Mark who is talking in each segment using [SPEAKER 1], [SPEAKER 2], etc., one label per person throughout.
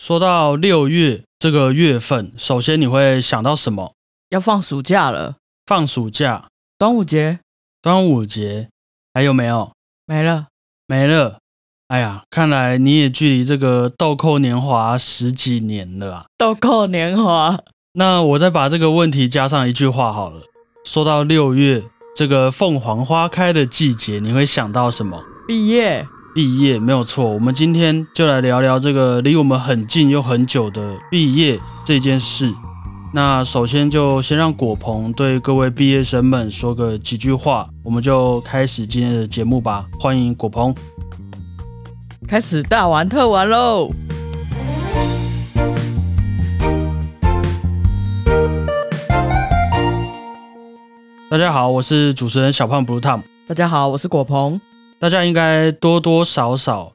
[SPEAKER 1] 说到六月这个月份，首先你会想到什么？
[SPEAKER 2] 要放暑假了，
[SPEAKER 1] 放暑假、
[SPEAKER 2] 端午节
[SPEAKER 1] 端午节，还有没有？
[SPEAKER 2] 没了。
[SPEAKER 1] 没了。哎呀，看来你也距离这个豆蔻年华十几年了啊。
[SPEAKER 2] 豆蔻年华，
[SPEAKER 1] 那我再把这个问题加上一句话好了。说到六月这个凤凰花开的季节，你会想到什么？
[SPEAKER 2] 毕业。
[SPEAKER 1] 毕业没有错，我们今天就来聊聊这个离我们很近又很久的毕业这件事。那首先就先让果鹏对各位毕业生们说个几句话，我们就开始今天的节目吧。欢迎果鹏，
[SPEAKER 2] 开始大玩特玩喽！
[SPEAKER 1] 大家好，我是主持人小胖 Blue Tom。
[SPEAKER 2] 大家好，我是果鹏。
[SPEAKER 1] 大家应该多多少少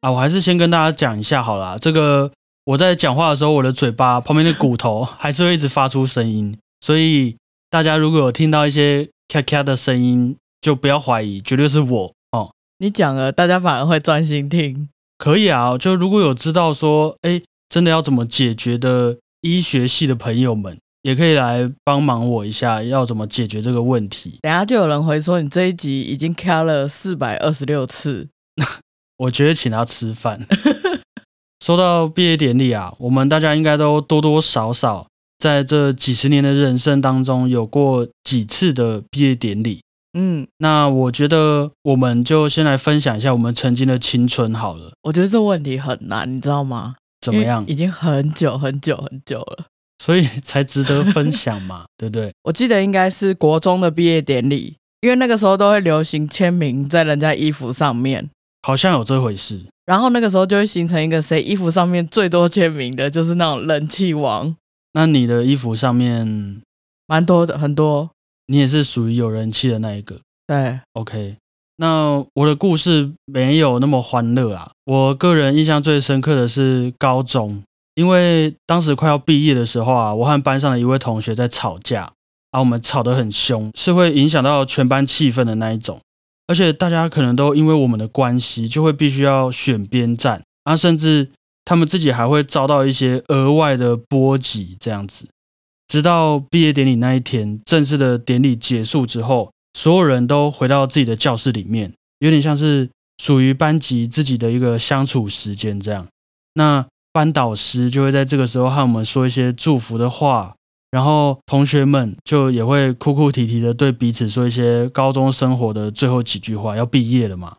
[SPEAKER 1] 啊，我还是先跟大家讲一下好了。这个我在讲话的时候，我的嘴巴旁边的骨头还是会一直发出声音，所以大家如果有听到一些咔咔的声音，就不要怀疑，绝对是我哦。
[SPEAKER 2] 你讲了，大家反而会专心听。
[SPEAKER 1] 可以啊，就如果有知道说，哎，真的要怎么解决的医学系的朋友们。也可以来帮忙我一下，要怎么解决这个问题？
[SPEAKER 2] 等下就有人回说你这一集已经开了四百二十六次，
[SPEAKER 1] 我觉得请他吃饭。说到毕业典礼啊，我们大家应该都多多少少在这几十年的人生当中有过几次的毕业典礼。嗯，那我觉得我们就先来分享一下我们曾经的青春好了。
[SPEAKER 2] 我觉得这问题很难，你知道吗？
[SPEAKER 1] 怎么样？
[SPEAKER 2] 已经很久很久很久了。
[SPEAKER 1] 所以才值得分享嘛，对不对？
[SPEAKER 2] 我记得应该是国中的毕业典礼，因为那个时候都会流行签名在人家衣服上面，
[SPEAKER 1] 好像有这回事。
[SPEAKER 2] 然后那个时候就会形成一个谁衣服上面最多签名的，就是那种人气王。
[SPEAKER 1] 那你的衣服上面
[SPEAKER 2] 蛮多的，很多。
[SPEAKER 1] 你也是属于有人气的那一个。
[SPEAKER 2] 对
[SPEAKER 1] ，OK。那我的故事没有那么欢乐啊，我个人印象最深刻的是高中。因为当时快要毕业的时候啊，我和班上的一位同学在吵架，啊，我们吵得很凶，是会影响到全班气氛的那一种，而且大家可能都因为我们的关系，就会必须要选边站，啊，甚至他们自己还会遭到一些额外的波及，这样子，直到毕业典礼那一天，正式的典礼结束之后，所有人都回到自己的教室里面，有点像是属于班级自己的一个相处时间这样，那。班导师就会在这个时候和我们说一些祝福的话，然后同学们就也会哭哭啼啼的对彼此说一些高中生活的最后几句话。要毕业了嘛，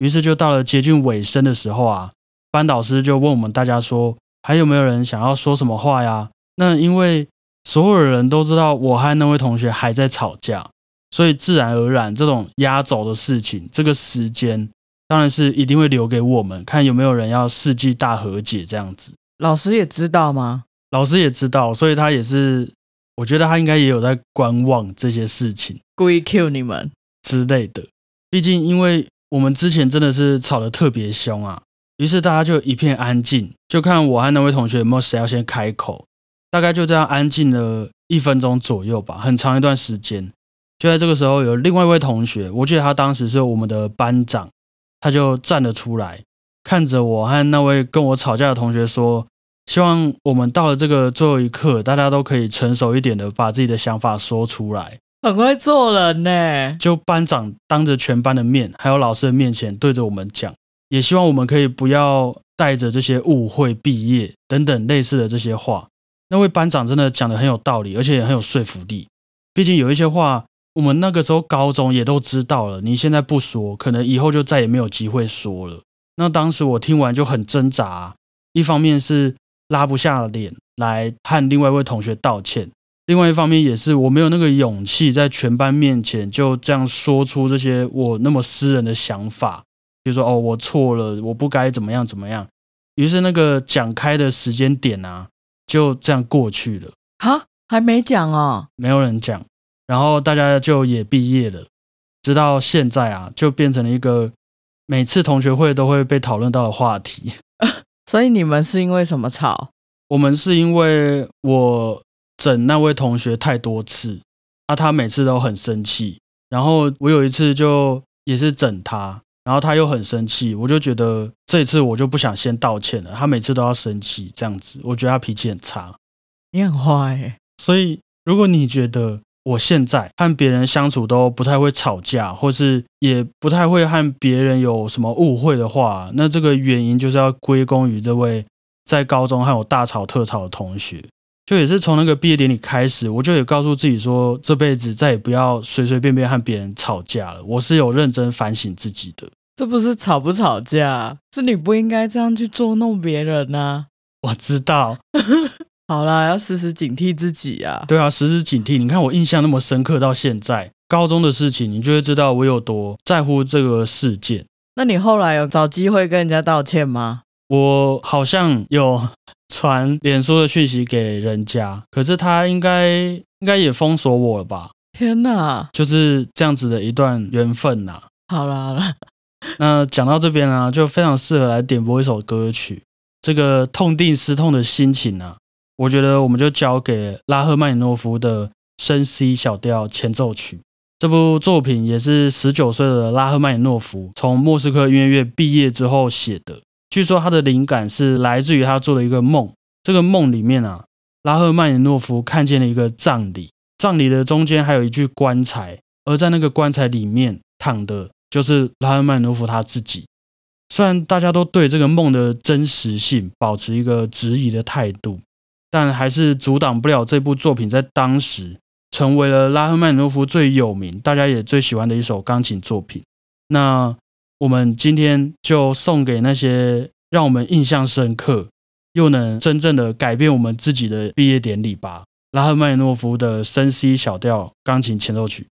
[SPEAKER 1] 于是就到了接近尾声的时候啊，班导师就问我们大家说，还有没有人想要说什么话呀？那因为所有人都知道我和那位同学还在吵架，所以自然而然这种压轴的事情，这个时间。当然是一定会留给我们，看有没有人要世纪大和解这样子。
[SPEAKER 2] 老师也知道吗？
[SPEAKER 1] 老师也知道，所以他也是，我觉得他应该也有在观望这些事情，
[SPEAKER 2] 故意 Q 你们
[SPEAKER 1] 之类的。毕竟，因为我们之前真的是吵得特别凶啊，于是大家就一片安静，就看我和那位同学有没有谁要先开口。大概就这样安静了一分钟左右吧，很长一段时间。就在这个时候，有另外一位同学，我记得他当时是我们的班长。他就站了出来，看着我和那位跟我吵架的同学说：“希望我们到了这个最后一刻，大家都可以成熟一点的把自己的想法说出来。”
[SPEAKER 2] 很会做人呢。
[SPEAKER 1] 就班长当着全班的面，还有老师的面前对着我们讲，也希望我们可以不要带着这些误会毕业等等类似的这些话。那位班长真的讲的很有道理，而且也很有说服力。毕竟有一些话。我们那个时候高中也都知道了，你现在不说，可能以后就再也没有机会说了。那当时我听完就很挣扎，一方面是拉不下脸来和另外一位同学道歉，另外一方面也是我没有那个勇气在全班面前就这样说出这些我那么私人的想法，比如说哦我错了，我不该怎么样怎么样。于是那个讲开的时间点啊，就这样过去了。
[SPEAKER 2] 哈，还没讲哦，
[SPEAKER 1] 没有人讲。然后大家就也毕业了，直到现在啊，就变成了一个每次同学会都会被讨论到的话题。
[SPEAKER 2] 所以你们是因为什么吵？
[SPEAKER 1] 我们是因为我整那位同学太多次，啊，他每次都很生气。然后我有一次就也是整他，然然后他又很生气，我就觉得这一次我就不想先道歉了。他每次都要生气这样子，我觉得他脾气很差。
[SPEAKER 2] 你很坏耶，
[SPEAKER 1] 所以如果你觉得我现在和别人相处都不太会吵架，或是也不太会和别人有什么误会的话，那这个原因就是要归功于这位在高中和我大吵特吵的同学。就也是从那个毕业典礼开始，我就也告诉自己说，这辈子再也不要随随便便和别人吵架了。我是有认真反省自己的。
[SPEAKER 2] 这不是吵不吵架，是你不应该这样去捉弄别人呐、
[SPEAKER 1] 我知道，
[SPEAKER 2] 好啦，要时时警惕自己啊。
[SPEAKER 1] 对啊，时时警惕。你看我印象那么深刻，到现在高中的事情，你就会知道我有多在乎这个事件。
[SPEAKER 2] 那你后来有找机会跟人家道歉吗？
[SPEAKER 1] 我好像有传脸书的讯息给人家，可是他应该应该也封锁我了吧？
[SPEAKER 2] 天哪！
[SPEAKER 1] 就是这样子的一段缘分呐、
[SPEAKER 2] 好啦好啦，
[SPEAKER 1] 那讲到这边啊、就非常适合来点播一首歌曲。这个痛定思痛的心情呢、我觉得我们就交给拉赫曼诺夫的升 C 小调前奏曲。这部作品也是十九岁的拉赫曼诺夫从莫斯科音乐院毕业之后写的。据说他的灵感是来自于他做的一个梦。这个梦里面啊，拉赫曼诺夫看见了一个葬礼，葬礼的中间还有一具棺材，而在那个棺材里面躺的就是拉赫曼诺夫他自己。虽然大家都对这个梦的真实性保持一个质疑的态度，但还是阻挡不了这部作品在当时成为了拉赫曼诺夫最有名、大家也最喜欢的一首钢琴作品。那我们今天就送给那些让我们印象深刻，又能真正的改变我们自己的毕业典礼吧。拉赫曼诺夫的深 C 小调钢琴前奏曲。《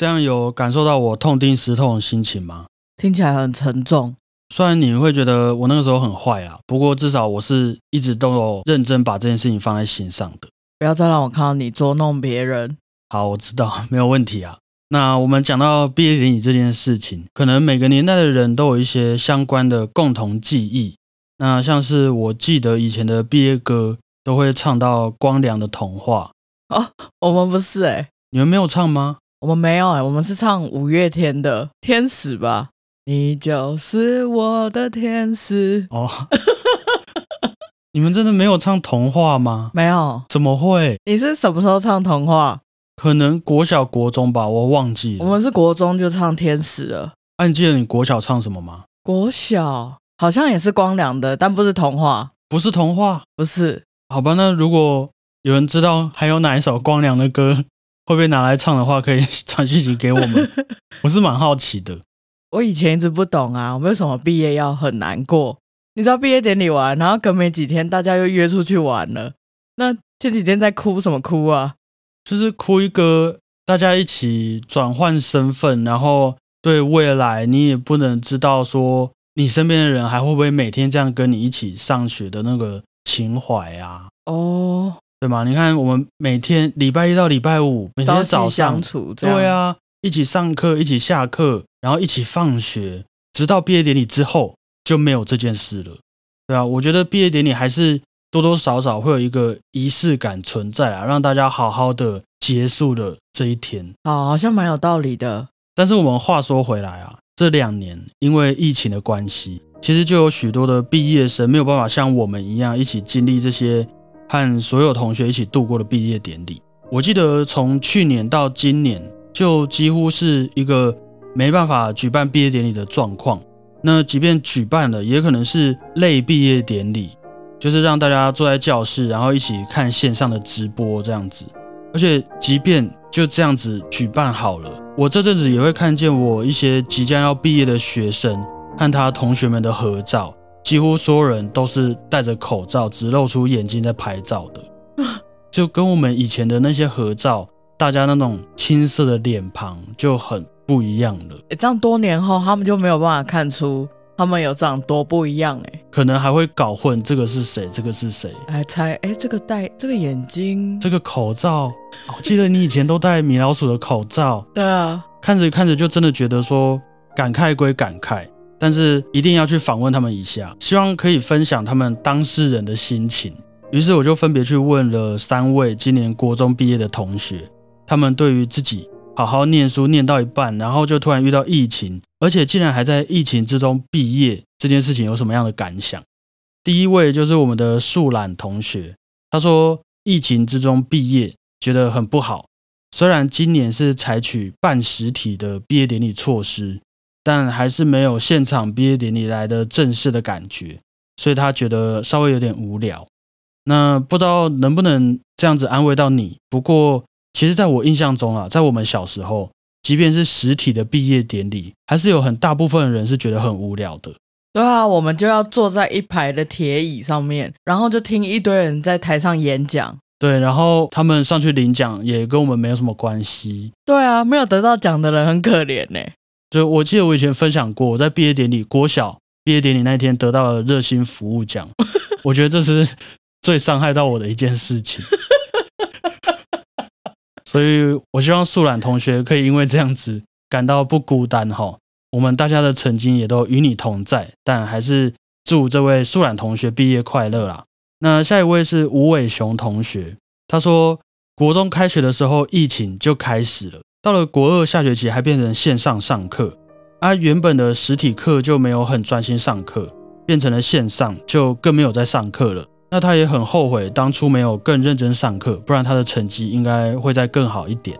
[SPEAKER 1] 这样有感受到我痛定思痛的心情吗？
[SPEAKER 2] 听起来很沉重。
[SPEAKER 1] 虽然你会觉得我那个时候很坏啊，不过至少我是一直都有认真把这件事情放在心上的。
[SPEAKER 2] 不要再让我看到你捉弄别人。
[SPEAKER 1] 好，我知道没有问题啊。那我们讲到毕业典礼这件事情，可能每个年代的人都有一些相关的共同记忆。那像是我记得以前的毕业歌都会唱到光良的童话
[SPEAKER 2] 哦，我们不是哎，
[SPEAKER 1] 你们没有唱吗？
[SPEAKER 2] 我们没有哎，我们是唱五月天的《天使》吧？你就是我的天使哦。
[SPEAKER 1] 你们真的没有唱童话吗？
[SPEAKER 2] 没有，
[SPEAKER 1] 怎么会？
[SPEAKER 2] 你是什么时候唱童话？
[SPEAKER 1] 可能国小国中吧，我忘记了。
[SPEAKER 2] 我们是国中就唱天使了。
[SPEAKER 1] 那你记得你国小唱什么吗？
[SPEAKER 2] 国小好像也是光良的，但不是童话，
[SPEAKER 1] 不是童话，
[SPEAKER 2] 不是。
[SPEAKER 1] 好吧，那如果有人知道还有哪一首光良的歌会被拿来唱的话，可以 传讯息给我们。我是蛮好奇的。
[SPEAKER 2] 我以前一直不懂啊，我为什么毕业要很难过？你知道毕业典礼完，然后隔没几天大家又约出去玩了，那前几天在哭什么哭啊？
[SPEAKER 1] 就是哭一个，大家一起转换身份，然后对未来你也不能知道说你身边的人还会不会每天这样跟你一起上学的那个情怀啊？哦，对吗？你看我们每天礼拜一到礼拜五每天早上，对啊，一起上课，一起下课，然后一起放学，直到毕业典礼之后就没有这件事了，对啊，我觉得毕业典礼还是。多多少少会有一个仪式感存在啊，让大家好好的结束了这一天。
[SPEAKER 2] 哦，好像蛮有道理的。
[SPEAKER 1] 但是我们话说回来啊，这两年因为疫情的关系，其实就有许多的毕业生没有办法像我们一样一起经历这些和所有同学一起度过的毕业典礼。我记得从去年到今年，就几乎是一个没办法举办毕业典礼的状况。那即便举办了，也可能是类毕业典礼。就是让大家坐在教室，然后一起看线上的直播这样子。而且，即便就这样子举办好了，我这阵子也会看见我一些即将要毕业的学生和他同学们的合照，几乎所有人都是戴着口罩，只露出眼睛在拍照的，就跟我们以前的那些合照，大家那种青涩的脸庞就很不一样了。
[SPEAKER 2] 这样多年后，他们就没有办法看出。他们有长多不一样哎，
[SPEAKER 1] 可能还会搞混这个是谁，这个是谁？
[SPEAKER 2] 来猜哎，这个戴这个眼睛，
[SPEAKER 1] 这个口罩，我记得你以前都戴米老鼠的口罩。
[SPEAKER 2] 对啊，
[SPEAKER 1] 看着看着就真的觉得说感慨归感慨，但是一定要去访问他们一下，希望可以分享他们当事人的心情。于是我就分别去问了三位今年国中毕业的同学，他们对于自己。好好念书，念到一半，然后就突然遇到疫情，而且竟然还在疫情之中毕业，这件事情有什么样的感想？第一位就是我们的树懒同学，他说疫情之中毕业觉得很不好，虽然今年是采取半实体的毕业典礼措施，但还是没有现场毕业典礼来的正式的感觉，所以他觉得稍微有点无聊。那不知道能不能这样子安慰到你？不过。其实，在我印象中啊，在我们小时候，即便是实体的毕业典礼，还是有很大部分人是觉得很无聊的。
[SPEAKER 2] 对啊，我们就要坐在一排的铁椅上面，然后就听一堆人在台上演讲。
[SPEAKER 1] 对，然后他们上去领奖，也跟我们没有什么关系。
[SPEAKER 2] 对啊，没有得到奖的人很可怜呢。
[SPEAKER 1] 就我记得我以前分享过，我在毕业典礼国小毕业典礼那天得到了热心服务奖，我觉得这是最伤害到我的一件事情。所以，我希望素懒同学可以因为这样子感到不孤单哈。我们大家的曾经也都与你同在，但还是祝这位素懒同学毕业快乐啦。那下一位是吴伟雄同学，他说，国中开学的时候疫情就开始了，到了国二下学期还变成线上上课，啊，原本的实体课就没有很专心上课，变成了线上，就更没有在上课了。那他也很后悔当初没有更认真上课，不然他的成绩应该会再更好一点。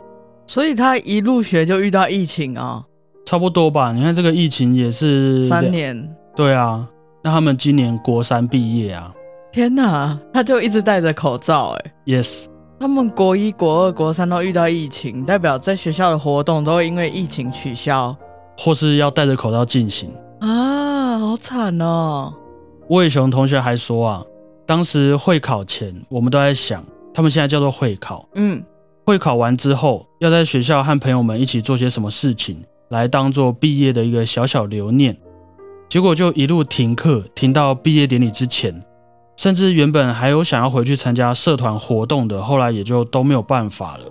[SPEAKER 2] 所以他一入学就遇到疫情啊，
[SPEAKER 1] 差不多吧？你看这个疫情也是
[SPEAKER 2] 三年，
[SPEAKER 1] 对啊。那他们今年国三毕业啊，
[SPEAKER 2] 天哪，他就一直戴着口罩哎。
[SPEAKER 1] Yes，
[SPEAKER 2] 他们国一、国二、国三都遇到疫情，代表在学校的活动都会因为疫情取消，
[SPEAKER 1] 或是要戴着口罩进行
[SPEAKER 2] 啊，好惨哦。
[SPEAKER 1] 魏雄同学还说啊。当时会考前，我们都在想，他们现在叫做会考。嗯，会考完之后，要在学校和朋友们一起做些什么事情，来当做毕业的一个小小留念。结果就一路停课，停到毕业典礼之前，甚至原本还有想要回去参加社团活动的，后来也就都没有办法了。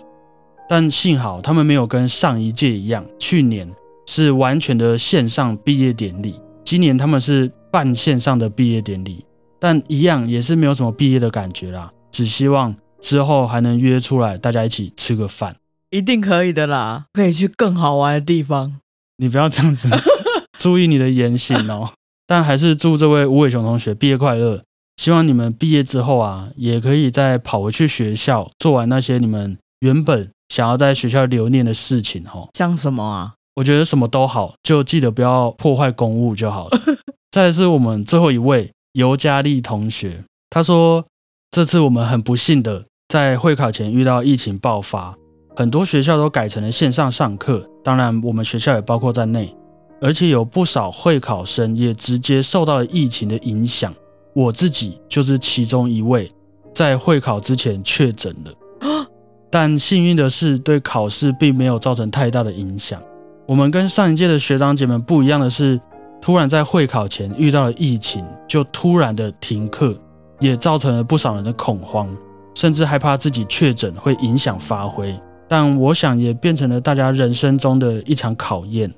[SPEAKER 1] 但幸好他们没有跟上一届一样，去年是完全的线上毕业典礼，今年他们是半线上的毕业典礼，但一样也是没有什么毕业的感觉啦。只希望之后还能约出来，大家一起吃个饭，
[SPEAKER 2] 一定可以的啦，可以去更好玩的地方。
[SPEAKER 1] 你不要这样子。注意你的言行哦，但还是祝这位吴伟雄同学毕业快乐。希望你们毕业之后啊，也可以再跑回去学校，做完那些你们原本想要在学校留念的事情哦。
[SPEAKER 2] 像什么啊？
[SPEAKER 1] 我觉得什么都好，就记得不要破坏公物就好了。再来是我们最后一位尤佳丽同学，他说这次我们很不幸的在会考前遇到疫情爆发，很多学校都改成了线上上课，当然我们学校也包括在内。而且有不少会考生也直接受到了疫情的影响，我自己就是其中一位，在会考之前确诊了。但幸运的是，对考试并没有造成太大的影响。我们跟上一届的学长姐们不一样的是，突然在会考前遇到了疫情，就突然的停课，也造成了不少人的恐慌，甚至害怕自己确诊会影响发挥。但我想，也变成了大家人生中的一场考验。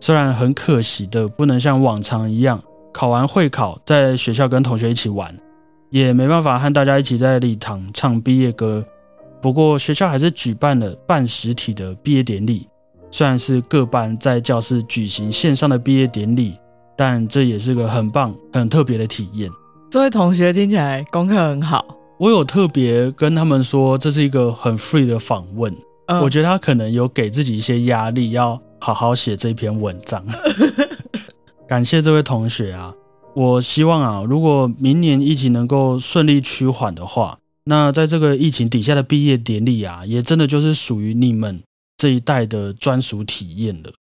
[SPEAKER 1] 虽然很可惜的不能像往常一样考完会考在学校跟同学一起玩，也没办法和大家一起在礼堂唱毕业歌。不过学校还是举办了半实体的毕业典礼，虽然是各班在教室举行线上的毕业典礼，但这也是个很棒、很特别的体验。
[SPEAKER 2] 这位同学听起来功课很好，
[SPEAKER 1] 我有特别跟他们说这是一个很 free 的访问，我觉得他可能有给自己一些压力要。好好写这篇文章，感谢这位同学啊！我希望啊，如果明年疫情能够顺利趋缓的话，那在这个疫情底下的毕业典礼啊，也真的就是属于你们这一代的专属体验了。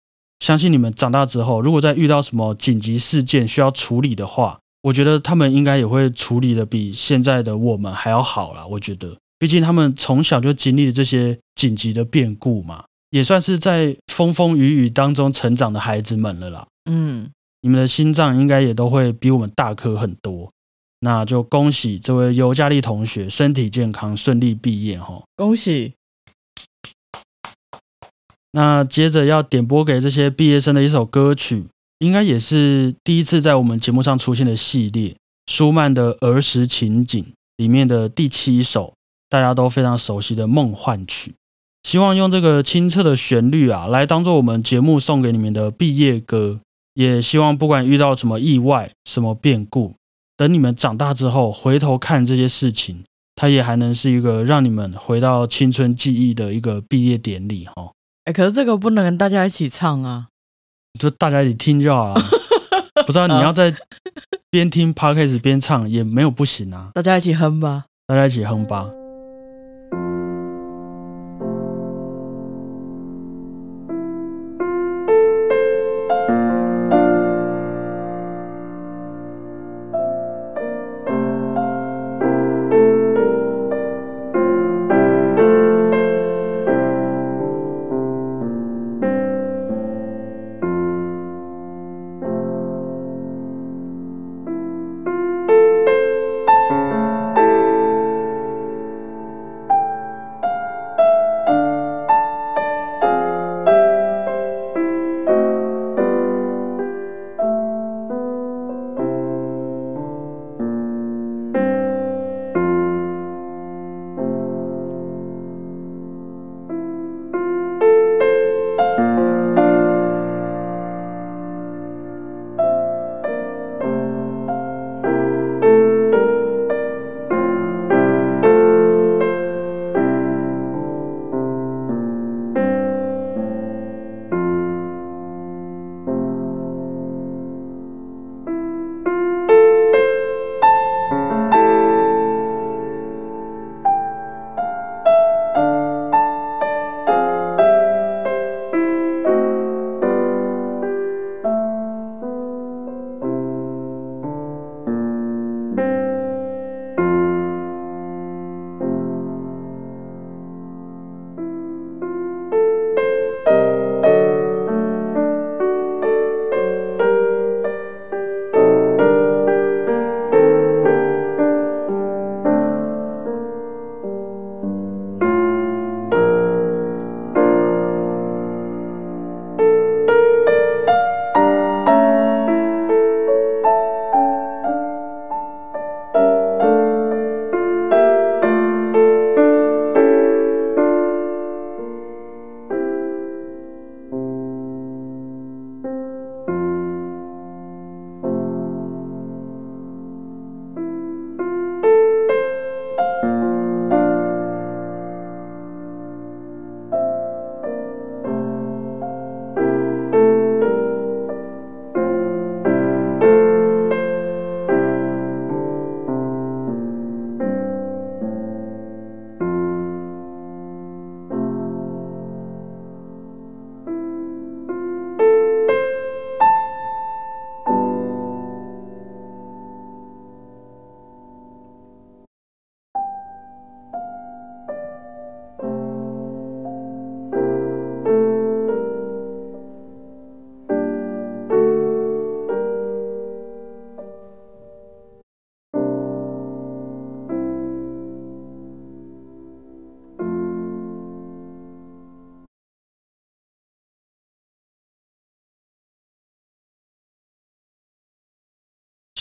[SPEAKER 1] 相信你们长大之后，如果再遇到什么紧急事件需要处理的话，我觉得他们应该也会处理的比现在的我们还要好啦。我觉得，毕竟他们从小就经历了这些紧急的变故嘛。也算是在风风雨雨当中成长的孩子们了啦。嗯，你们的心脏应该也都会比我们大颗很多。那就恭喜这位尤佳丽同学身体健康，顺利毕业哈！
[SPEAKER 2] 恭喜。
[SPEAKER 1] 那接着要点播给这些毕业生的一首歌曲，应该也是第一次在我们节目上出现的系列——舒曼的儿时情景里面的第七首，大家都非常熟悉的梦幻曲。希望用这个清澈的旋律啊，来当做我们节目送给你们的毕业歌。也希望不管遇到什么意外、什么变故，等你们长大之后回头看这些事情，它也还能是一个让你们回到青春记忆的一个毕业典礼哈。
[SPEAKER 2] 哎，可是这个不能跟大家一起唱啊，
[SPEAKER 1] 就大家一起听就好了。不知道你要在边听 podcast 边唱也没有不行啊。
[SPEAKER 2] 大家一起哼吧，
[SPEAKER 1] 大家一起哼吧。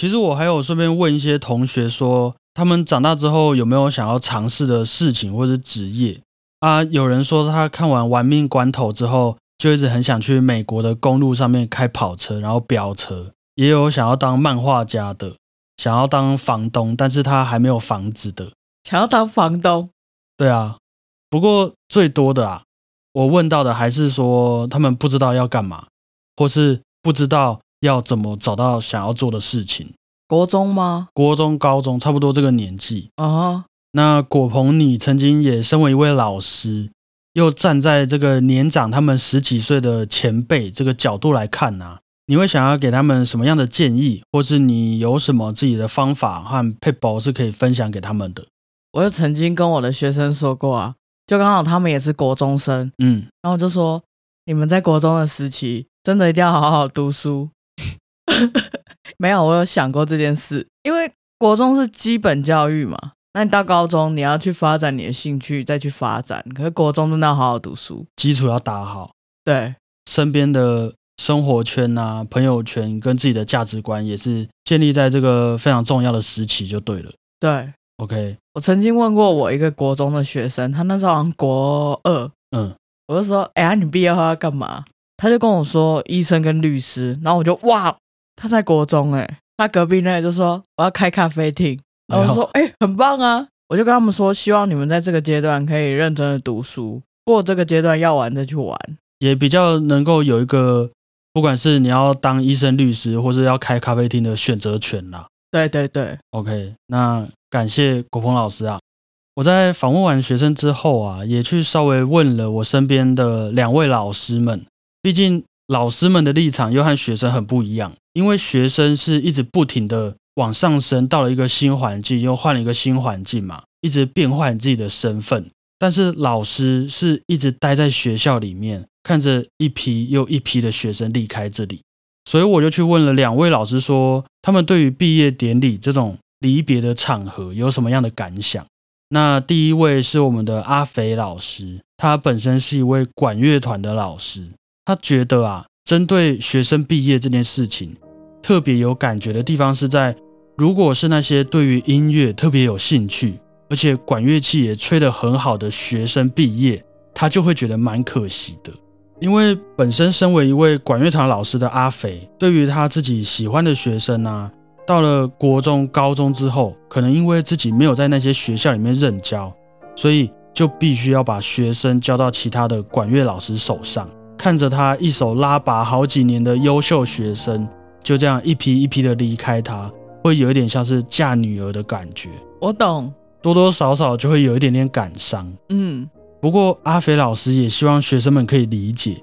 [SPEAKER 1] 其实我还有顺便问一些同学说，他们长大之后有没有想要尝试的事情或者职业啊？有人说他看完《玩命关头》之后，就一直很想去美国的公路上面开跑车，然后飙车。也有想要当漫画家的，想要当房东，但是他还没有房子的，
[SPEAKER 2] 想要当房东。
[SPEAKER 1] 对啊，不过最多的啊，我问到的还是说他们不知道要干嘛，或是不知道要怎么找到想要做的事情。
[SPEAKER 2] 国中吗？
[SPEAKER 1] 国中、高中，差不多这个年纪
[SPEAKER 2] 啊。
[SPEAKER 1] 那果鹏，你曾经也身为一位老师，又站在这个年长他们十几岁的前辈这个角度来看呢？你会想要给他们什么样的建议，或是你有什么自己的方法和配宝是可以分享给他们的？
[SPEAKER 2] 我就曾经跟我的学生说过啊，就刚好他们也是国中生，
[SPEAKER 1] 嗯，
[SPEAKER 2] 然后就说你们在国中的时期真的一定要好好读书。没有，我有想过这件事，因为国中是基本教育嘛，那你到高中你要去发展你的兴趣，再去发展。可是国中真的要好好读书，
[SPEAKER 1] 基础要打好，
[SPEAKER 2] 对，
[SPEAKER 1] 身边的。生活圈啊，朋友圈跟自己的价值观也是建立在这个非常重要的时期就对了。
[SPEAKER 2] 对
[SPEAKER 1] ，OK。
[SPEAKER 2] 我曾经问过我一个国中的学生，他那时候好像国二，
[SPEAKER 1] 嗯，
[SPEAKER 2] 我就说，哎呀，你毕业后要干嘛？他就跟我说医生跟律师。然后我就哇，他在国中哎，他隔壁那个就说我要开咖啡厅。然后我说，哎，很棒啊！我就跟他们说，希望你们在这个阶段可以认真的读书，过这个阶段要玩再去玩，
[SPEAKER 1] 也比较能够有一个。不管是你要当医生、律师，或是要开咖啡厅的选择权啦。
[SPEAKER 2] 对对对
[SPEAKER 1] ，OK。那感谢国鹏老师啊！我在访问完学生之后啊，也去稍微问了我身边的两位老师们。毕竟老师们的立场又和学生很不一样，因为学生是一直不停的往上升，到了一个新环境，又换了一个新环境嘛，一直变换自己的身份。但是老师是一直待在学校里面。看着一批又一批的学生离开这里，所以我就去问了两位老师，说他们对于毕业典礼这种离别的场合有什么样的感想。那第一位是我们的阿肥老师，他本身是一位管乐团的老师，他觉得啊，针对学生毕业这件事情，特别有感觉的地方是在，如果是那些对于音乐特别有兴趣，而且管乐器也吹得很好的学生毕业，他就会觉得蛮可惜的。因为本身身为一位管乐团老师的阿肥，对于他自己喜欢的学生啊，到了国中、高中之后，可能因为自己没有在那些学校里面任教，所以就必须要把学生交到其他的管乐老师手上。看着他一手拉拔好几年的优秀学生，就这样一批一批的离开，他会有一点像是嫁女儿的感觉。
[SPEAKER 2] 我懂，
[SPEAKER 1] 多多少少就会有一点点感伤。
[SPEAKER 2] 嗯。
[SPEAKER 1] 不过，阿肥老师也希望学生们可以理解，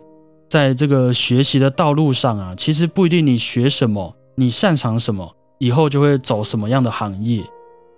[SPEAKER 1] 在这个学习的道路上啊，其实不一定你学什么，你擅长什么，以后就会走什么样的行业。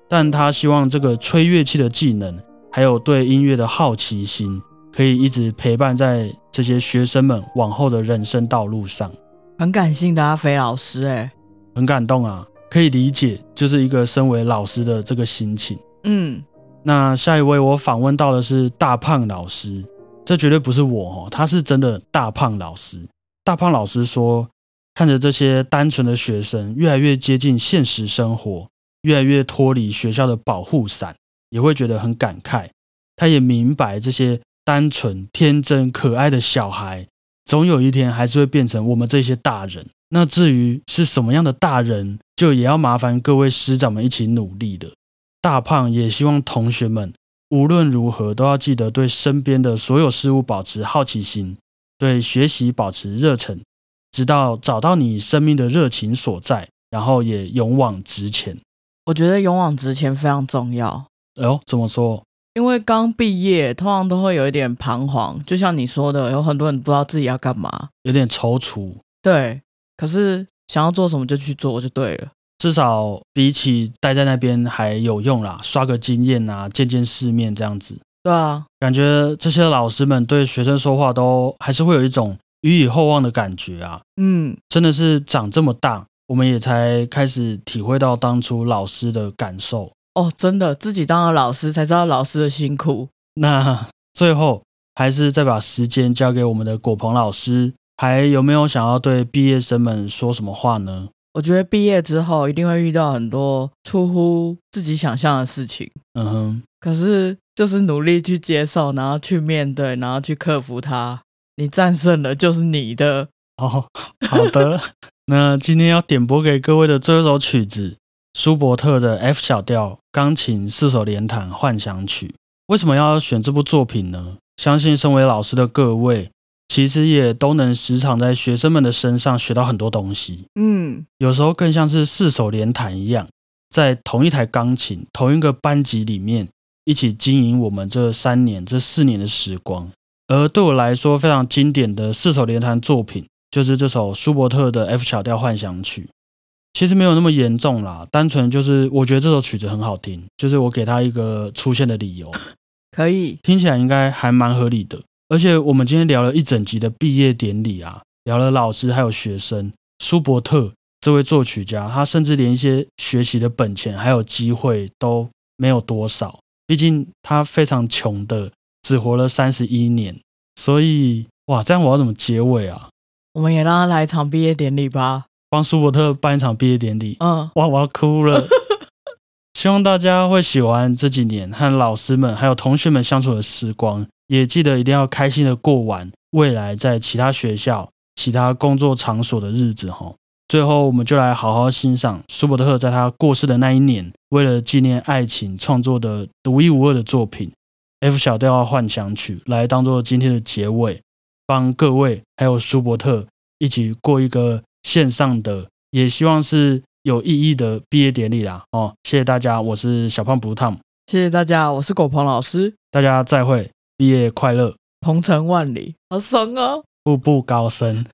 [SPEAKER 1] 但他希望这个吹乐器的技能，还有对音乐的好奇心，可以一直陪伴在这些学生们往后的人生道路上。
[SPEAKER 2] 很感性的阿肥老师，哎，
[SPEAKER 1] 很感动啊，可以理解，就是一个身为老师的这个心情。
[SPEAKER 2] 嗯。
[SPEAKER 1] 那下一位我访问到的是大胖老师，这绝对不是我哦，他是真的大胖老师。大胖老师说，看着这些单纯的学生越来越接近现实生活，越来越脱离学校的保护伞，也会觉得很感慨。他也明白这些单纯、天真、可爱的小孩，总有一天还是会变成我们这些大人。那至于是什么样的大人，就也要麻烦各位师长们一起努力了。大胖也希望同学们无论如何都要记得对身边的所有事物保持好奇心，对学习保持热忱，直到找到你生命的热情所在，然后也勇往直前。
[SPEAKER 2] 我觉得勇往直前非常重要。
[SPEAKER 1] 哎呦，怎么说？
[SPEAKER 2] 因为刚毕业，通常都会有一点彷徨，就像你说的，有很多人不知道自己要干嘛，
[SPEAKER 1] 有点踌躇。
[SPEAKER 2] 对，可是想要做什么就去做就对了。
[SPEAKER 1] 至少比起待在那边还有用啦，刷个经验啊，见见世面这样子。
[SPEAKER 2] 对啊，
[SPEAKER 1] 感觉这些老师们对学生说话都还是会有一种予以厚望的感觉啊。
[SPEAKER 2] 嗯，
[SPEAKER 1] 真的是长这么大，我们也才开始体会到当初老师的感受。
[SPEAKER 2] 哦，真的，自己当了老师才知道老师的辛苦。
[SPEAKER 1] 那最后还是再把时间交给我们的果鹏老师，还有没有想要对毕业生们说什么话呢？
[SPEAKER 2] 我觉得毕业之后一定会遇到很多出乎自己想象的事情，
[SPEAKER 1] 嗯哼，
[SPEAKER 2] 可是就是努力去接受，然后去面对，然后去克服它。你战胜了，就是你的。
[SPEAKER 1] 哦，好的。那今天要点播给各位的最后一首曲子，舒伯特的 F 小调钢琴四手联弹幻想曲。为什么要选这部作品呢？相信身为老师的各位。其实也都能时常在学生们的身上学到很多东西。
[SPEAKER 2] 嗯，
[SPEAKER 1] 有时候更像是四手联弹一样，在同一台钢琴、同一个班级里面一起经营我们这三年、这四年的时光。而对我来说，非常经典的四手联弹作品就是这首舒伯特的 F 小调幻想曲。其实没有那么严重啦，单纯就是我觉得这首曲子很好听，就是我给他一个出现的理由，
[SPEAKER 2] 可以
[SPEAKER 1] 听起来应该还蛮合理的。而且我们今天聊了一整集的毕业典礼啊，聊了老师还有学生。舒伯特这位作曲家，他甚至连一些学习的本钱还有机会都没有多少，毕竟他非常穷的，只活了三十一年。所以，哇，这样我要怎么结尾啊？
[SPEAKER 2] 我们也让他来一场毕业典礼吧，
[SPEAKER 1] 帮舒伯特办一场毕业典礼。
[SPEAKER 2] 嗯，
[SPEAKER 1] 哇，我要哭了。希望大家会喜欢这几年和老师们还有同学们相处的时光。也记得一定要开心的过完未来在其他学校、其他工作场所的日子哈。最后，我们就来好好欣赏舒伯特在他过世的那一年，为了纪念爱情创作的独一无二的作品《F 小调幻想曲》，来当做今天的结尾，帮各位还有舒伯特一起过一个线上的，也希望是有意义的毕业典礼啦。哦，谢谢大家，我是小胖不烫，
[SPEAKER 2] 谢谢大家，我是狗鹏老师，
[SPEAKER 1] 大家再会。毕业快乐，
[SPEAKER 2] 鹏程万里，好爽哦！
[SPEAKER 1] 步步高升。